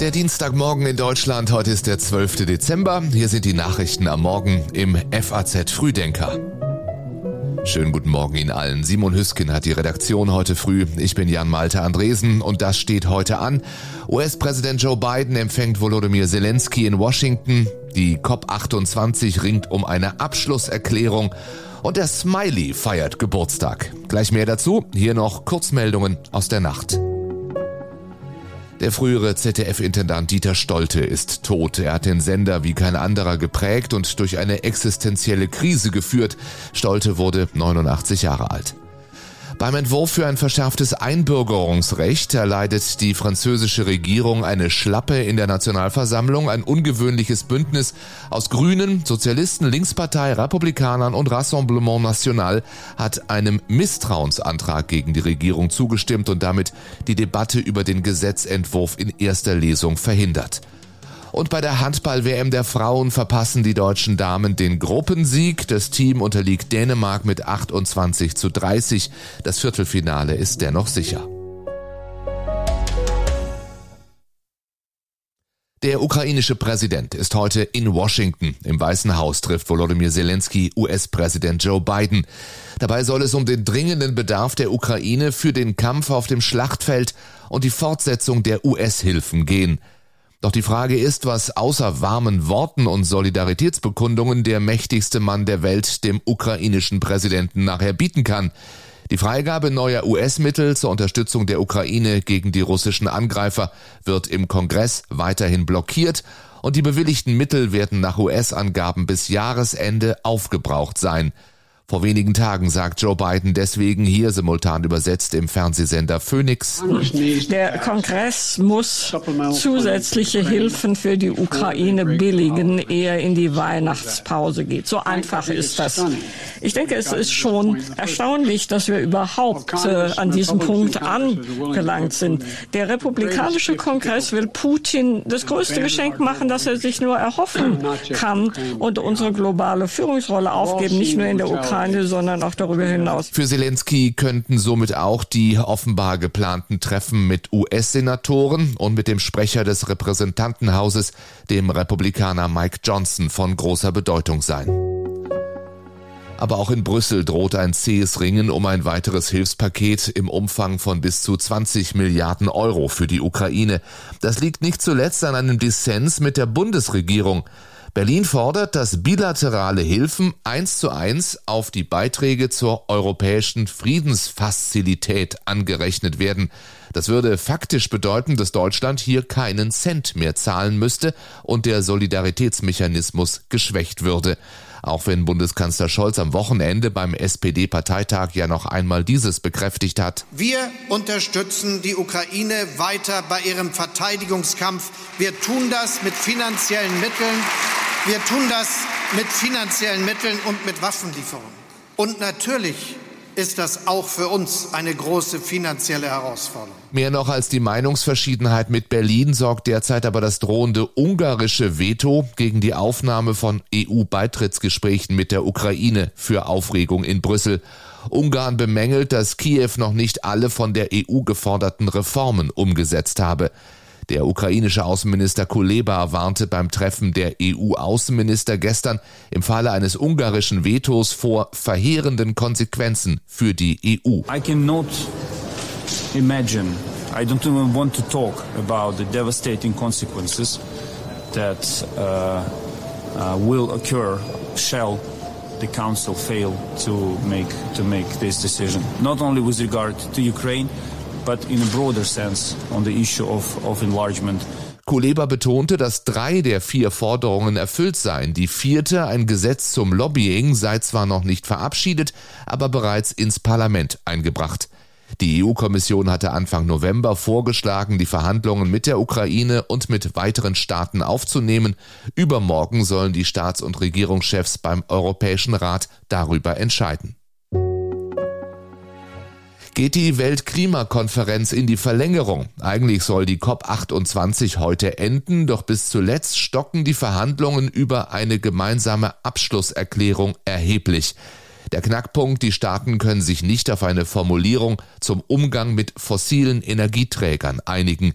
Der Dienstagmorgen in Deutschland, heute ist der 12. Dezember. Hier sind die Nachrichten am Morgen im FAZ Frühdenker. Schönen guten Morgen Ihnen allen. Simon Hüskin hat die Redaktion heute früh. Ich bin Jan Malte Andresen und das steht heute an. US-Präsident Joe Biden empfängt Volodymyr Zelensky in Washington. Die COP28 ringt um eine Abschlusserklärung und der Smiley feiert Geburtstag. Gleich mehr dazu. Hier noch Kurzmeldungen aus der Nacht. Der frühere ZDF-Intendant Dieter Stolte ist tot. Er hat den Sender wie kein anderer geprägt und durch eine existenzielle Krise geführt. Stolte wurde 89 Jahre alt. Beim Entwurf für ein verschärftes Einbürgerungsrecht erleidet die französische Regierung eine Schlappe in der Nationalversammlung, ein ungewöhnliches Bündnis aus Grünen, Sozialisten, Linkspartei, Republikanern und Rassemblement National hat einem Misstrauensantrag gegen die Regierung zugestimmt und damit die Debatte über den Gesetzentwurf in erster Lesung verhindert. Und bei der Handball-WM der Frauen verpassen die deutschen Damen den Gruppensieg. Das Team unterliegt Dänemark mit 28 zu 30. Das Viertelfinale ist dennoch sicher. Der ukrainische Präsident ist heute in Washington. Im Weißen Haus trifft Volodymyr Zelensky US-Präsident Joe Biden. Dabei soll es um den dringenden Bedarf der Ukraine für den Kampf auf dem Schlachtfeld und die Fortsetzung der US-Hilfen gehen. Doch die Frage ist, was außer warmen Worten und Solidaritätsbekundungen der mächtigste Mann der Welt dem ukrainischen Präsidenten nachher bieten kann. Die Freigabe neuer US-Mittel zur Unterstützung der Ukraine gegen die russischen Angreifer wird im Kongress weiterhin blockiert und die bewilligten Mittel werden nach US-Angaben bis Jahresende aufgebraucht sein. Vor wenigen Tagen sagt Joe Biden deswegen hier simultan übersetzt im Fernsehsender Phoenix. Der Kongress muss zusätzliche Hilfen für die Ukraine billigen, ehe er in die Weihnachtspause geht. So einfach ist das. Ich denke, es ist schon erstaunlich, dass wir überhaupt äh, an diesem Punkt angelangt sind. Der republikanische Kongress will Putin das größte Geschenk machen, das er sich nur erhoffen kann und unsere globale Führungsrolle aufgeben, nicht nur in der Ukraine Ukraine, sondern auch darüber hinaus. Für Zelensky könnten somit auch die offenbar geplanten Treffen mit US-Senatoren und mit dem Sprecher des Repräsentantenhauses, dem Republikaner Mike Johnson, von großer Bedeutung sein. Aber auch in Brüssel droht ein zähes Ringen um ein weiteres Hilfspaket im Umfang von bis zu 20 Milliarden Euro für die Ukraine. Das liegt nicht zuletzt an einem Dissens mit der Bundesregierung. Berlin fordert, dass bilaterale Hilfen eins zu eins auf die Beiträge zur europäischen Friedensfazilität angerechnet werden. Das würde faktisch bedeuten, dass Deutschland hier keinen Cent mehr zahlen müsste und der Solidaritätsmechanismus geschwächt würde. Auch wenn Bundeskanzler Scholz am Wochenende beim SPD-Parteitag ja noch einmal dieses bekräftigt hat. Wir unterstützen die Ukraine weiter bei ihrem Verteidigungskampf. Wir tun das mit finanziellen Mitteln. Wir tun das mit finanziellen Mitteln und mit Waffenlieferungen. Und natürlich ist das auch für uns eine große finanzielle Herausforderung. Mehr noch als die Meinungsverschiedenheit mit Berlin sorgt derzeit aber das drohende ungarische Veto gegen die Aufnahme von EU-Beitrittsgesprächen mit der Ukraine für Aufregung in Brüssel. Ungarn bemängelt, dass Kiew noch nicht alle von der EU geforderten Reformen umgesetzt habe. Der ukrainische Außenminister Kuleba warnte beim Treffen der EU-Außenminister gestern im Falle eines ungarischen Vetos vor verheerenden Konsequenzen für die EU. I cannot imagine, I don't even want to talk about the devastating consequences that uh, uh, will occur shall the council fail to make to make this decision not only with regard to ukraine but in a broader sense on the issue of, of enlargement. Kuleba betonte, dass drei der vier Forderungen erfüllt seien. Die vierte, ein Gesetz zum Lobbying, sei zwar noch nicht verabschiedet, aber bereits ins Parlament eingebracht. Die EU-Kommission hatte Anfang November vorgeschlagen, die Verhandlungen mit der Ukraine und mit weiteren Staaten aufzunehmen. Übermorgen sollen die Staats- und Regierungschefs beim Europäischen Rat darüber entscheiden geht die Weltklimakonferenz in die Verlängerung. Eigentlich soll die COP28 heute enden, doch bis zuletzt stocken die Verhandlungen über eine gemeinsame Abschlusserklärung erheblich. Der Knackpunkt, die Staaten können sich nicht auf eine Formulierung zum Umgang mit fossilen Energieträgern einigen.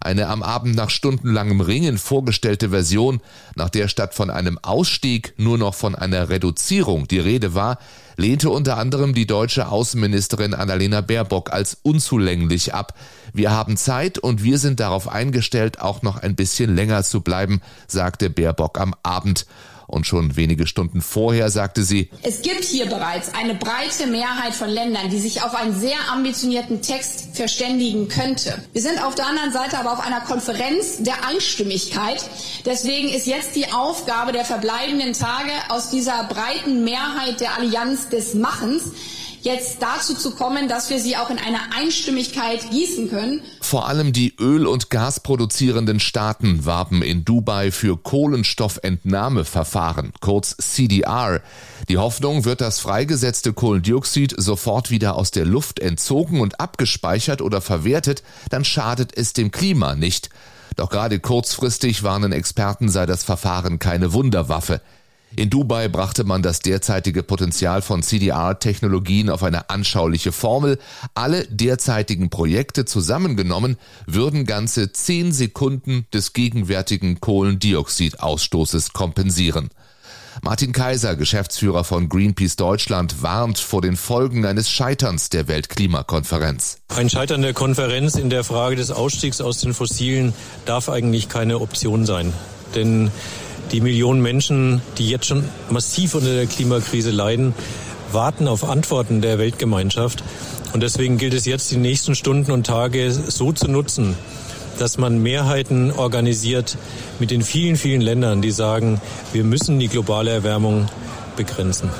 Eine am Abend nach stundenlangem Ringen vorgestellte Version, nach der statt von einem Ausstieg nur noch von einer Reduzierung die Rede war, lehnte unter anderem die deutsche Außenministerin Annalena Baerbock als unzulänglich ab. Wir haben Zeit und wir sind darauf eingestellt, auch noch ein bisschen länger zu bleiben, sagte Baerbock am Abend. Und schon wenige Stunden vorher sagte sie, es gibt hier bereits eine breite Mehrheit von Ländern, die sich auf einen sehr ambitionierten Text verständigen könnte. Wir sind auf der anderen Seite aber auf einer Konferenz der Einstimmigkeit. Deswegen ist jetzt die Aufgabe der verbleibenden Tage aus dieser breiten Mehrheit der Allianz des Machens jetzt dazu zu kommen, dass wir sie auch in eine Einstimmigkeit gießen können. Vor allem die Öl- und Gasproduzierenden Staaten warben in Dubai für Kohlenstoffentnahmeverfahren, kurz CDR. Die Hoffnung wird das freigesetzte Kohlendioxid sofort wieder aus der Luft entzogen und abgespeichert oder verwertet, dann schadet es dem Klima nicht. Doch gerade kurzfristig warnen Experten, sei das Verfahren keine Wunderwaffe. In Dubai brachte man das derzeitige Potenzial von CDR-Technologien auf eine anschauliche Formel. Alle derzeitigen Projekte zusammengenommen würden ganze 10 Sekunden des gegenwärtigen Kohlendioxidausstoßes kompensieren. Martin Kaiser, Geschäftsführer von Greenpeace Deutschland, warnt vor den Folgen eines Scheiterns der Weltklimakonferenz. Ein Scheitern der Konferenz in der Frage des Ausstiegs aus den Fossilen darf eigentlich keine Option sein. Denn die Millionen Menschen, die jetzt schon massiv unter der Klimakrise leiden, warten auf Antworten der Weltgemeinschaft. Und deswegen gilt es jetzt, die nächsten Stunden und Tage so zu nutzen, dass man Mehrheiten organisiert mit den vielen, vielen Ländern, die sagen, wir müssen die globale Erwärmung begrenzen.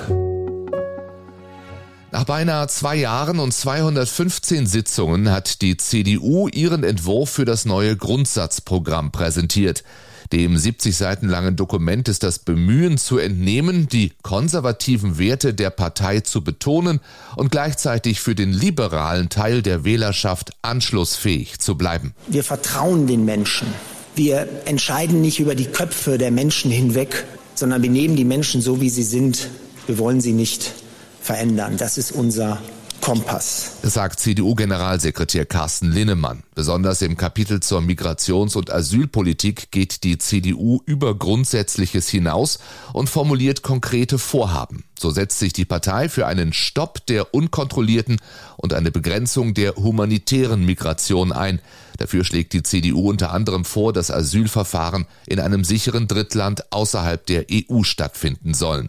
Nach beinahe zwei Jahren und 215 Sitzungen hat die CDU ihren Entwurf für das neue Grundsatzprogramm präsentiert. Dem 70 Seiten langen Dokument ist das Bemühen zu entnehmen, die konservativen Werte der Partei zu betonen und gleichzeitig für den liberalen Teil der Wählerschaft anschlussfähig zu bleiben. Wir vertrauen den Menschen. Wir entscheiden nicht über die Köpfe der Menschen hinweg, sondern wir nehmen die Menschen so, wie sie sind. Wir wollen sie nicht verändern. Das ist unser Kompass. Sagt CDU-Generalsekretär Carsten Linnemann. Besonders im Kapitel zur Migrations- und Asylpolitik geht die CDU über Grundsätzliches hinaus und formuliert konkrete Vorhaben. So setzt sich die Partei für einen Stopp der unkontrollierten und eine Begrenzung der humanitären Migration ein. Dafür schlägt die CDU unter anderem vor, dass Asylverfahren in einem sicheren Drittland außerhalb der EU stattfinden sollen.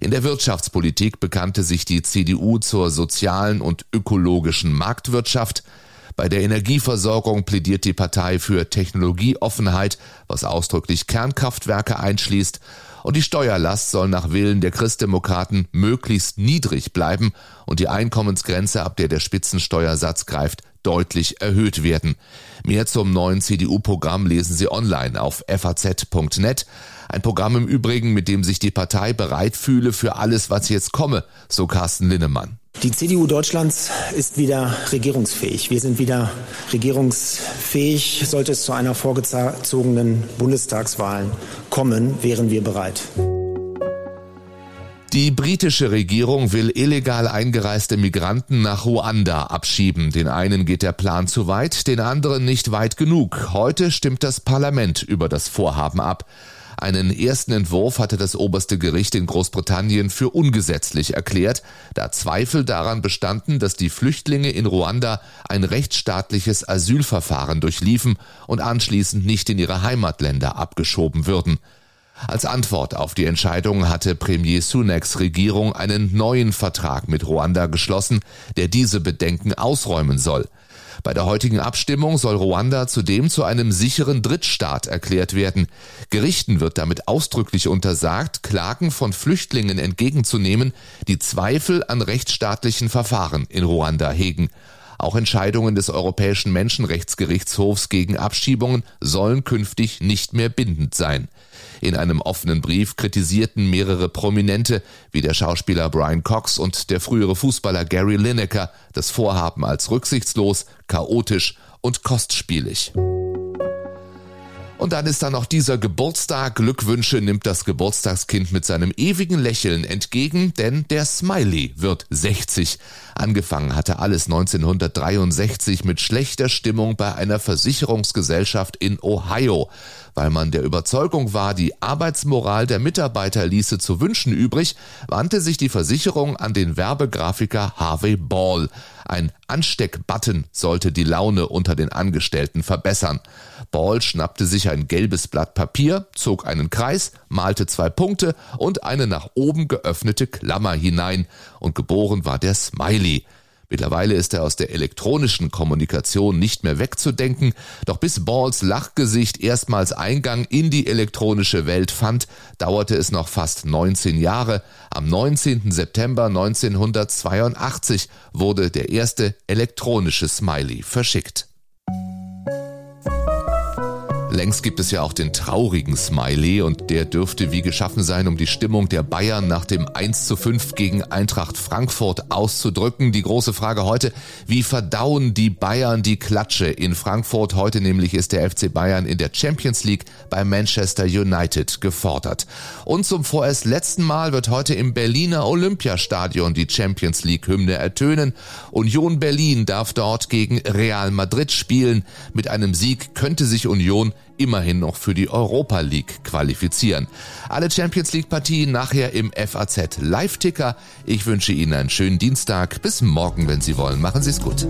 In der Wirtschaftspolitik bekannte sich die CDU zur sozialen und ökologischen Marktwirtschaft. Bei der Energieversorgung plädiert die Partei für Technologieoffenheit, was ausdrücklich Kernkraftwerke einschließt. Und die Steuerlast soll nach Willen der Christdemokraten möglichst niedrig bleiben und die Einkommensgrenze, ab der der Spitzensteuersatz greift, deutlich erhöht werden. Mehr zum neuen CDU-Programm lesen Sie online auf faz.net. Ein Programm im Übrigen, mit dem sich die Partei bereit fühle für alles, was jetzt komme, so Carsten Linnemann. Die CDU Deutschlands ist wieder regierungsfähig. Wir sind wieder regierungsfähig. Sollte es zu einer vorgezogenen Bundestagswahl kommen, wären wir bereit. Die britische Regierung will illegal eingereiste Migranten nach Ruanda abschieben. Den einen geht der Plan zu weit, den anderen nicht weit genug. Heute stimmt das Parlament über das Vorhaben ab. Einen ersten Entwurf hatte das oberste Gericht in Großbritannien für ungesetzlich erklärt, da Zweifel daran bestanden, dass die Flüchtlinge in Ruanda ein rechtsstaatliches Asylverfahren durchliefen und anschließend nicht in ihre Heimatländer abgeschoben würden. Als Antwort auf die Entscheidung hatte Premier Sunaks Regierung einen neuen Vertrag mit Ruanda geschlossen, der diese Bedenken ausräumen soll. Bei der heutigen Abstimmung soll Ruanda zudem zu einem sicheren Drittstaat erklärt werden. Gerichten wird damit ausdrücklich untersagt, Klagen von Flüchtlingen entgegenzunehmen, die Zweifel an rechtsstaatlichen Verfahren in Ruanda hegen. Auch Entscheidungen des Europäischen Menschenrechtsgerichtshofs gegen Abschiebungen sollen künftig nicht mehr bindend sein. In einem offenen Brief kritisierten mehrere Prominente wie der Schauspieler Brian Cox und der frühere Fußballer Gary Lineker das Vorhaben als rücksichtslos, chaotisch und kostspielig. Und dann ist da noch dieser Geburtstag. Glückwünsche nimmt das Geburtstagskind mit seinem ewigen Lächeln entgegen, denn der Smiley wird 60. Angefangen hatte alles 1963 mit schlechter Stimmung bei einer Versicherungsgesellschaft in Ohio. Weil man der Überzeugung war, die Arbeitsmoral der Mitarbeiter ließe zu wünschen übrig, wandte sich die Versicherung an den Werbegrafiker Harvey Ball. Ein Ansteckbutton sollte die Laune unter den Angestellten verbessern. Ball schnappte sich ein gelbes Blatt Papier, zog einen Kreis, malte zwei Punkte und eine nach oben geöffnete Klammer hinein, und geboren war der Smiley. Mittlerweile ist er aus der elektronischen Kommunikation nicht mehr wegzudenken, doch bis Balls Lachgesicht erstmals Eingang in die elektronische Welt fand, dauerte es noch fast 19 Jahre. Am 19. September 1982 wurde der erste elektronische Smiley verschickt. Längst gibt es ja auch den traurigen Smiley und der dürfte wie geschaffen sein, um die Stimmung der Bayern nach dem 1 zu 5 gegen Eintracht Frankfurt auszudrücken. Die große Frage heute, wie verdauen die Bayern die Klatsche in Frankfurt? Heute nämlich ist der FC Bayern in der Champions League bei Manchester United gefordert. Und zum vorerst letzten Mal wird heute im Berliner Olympiastadion die Champions League Hymne ertönen. Union Berlin darf dort gegen Real Madrid spielen. Mit einem Sieg könnte sich Union immerhin noch für die Europa League qualifizieren. Alle Champions League Partien nachher im FAZ Live-Ticker. Ich wünsche Ihnen einen schönen Dienstag. Bis morgen, wenn Sie wollen. Machen Sie es gut.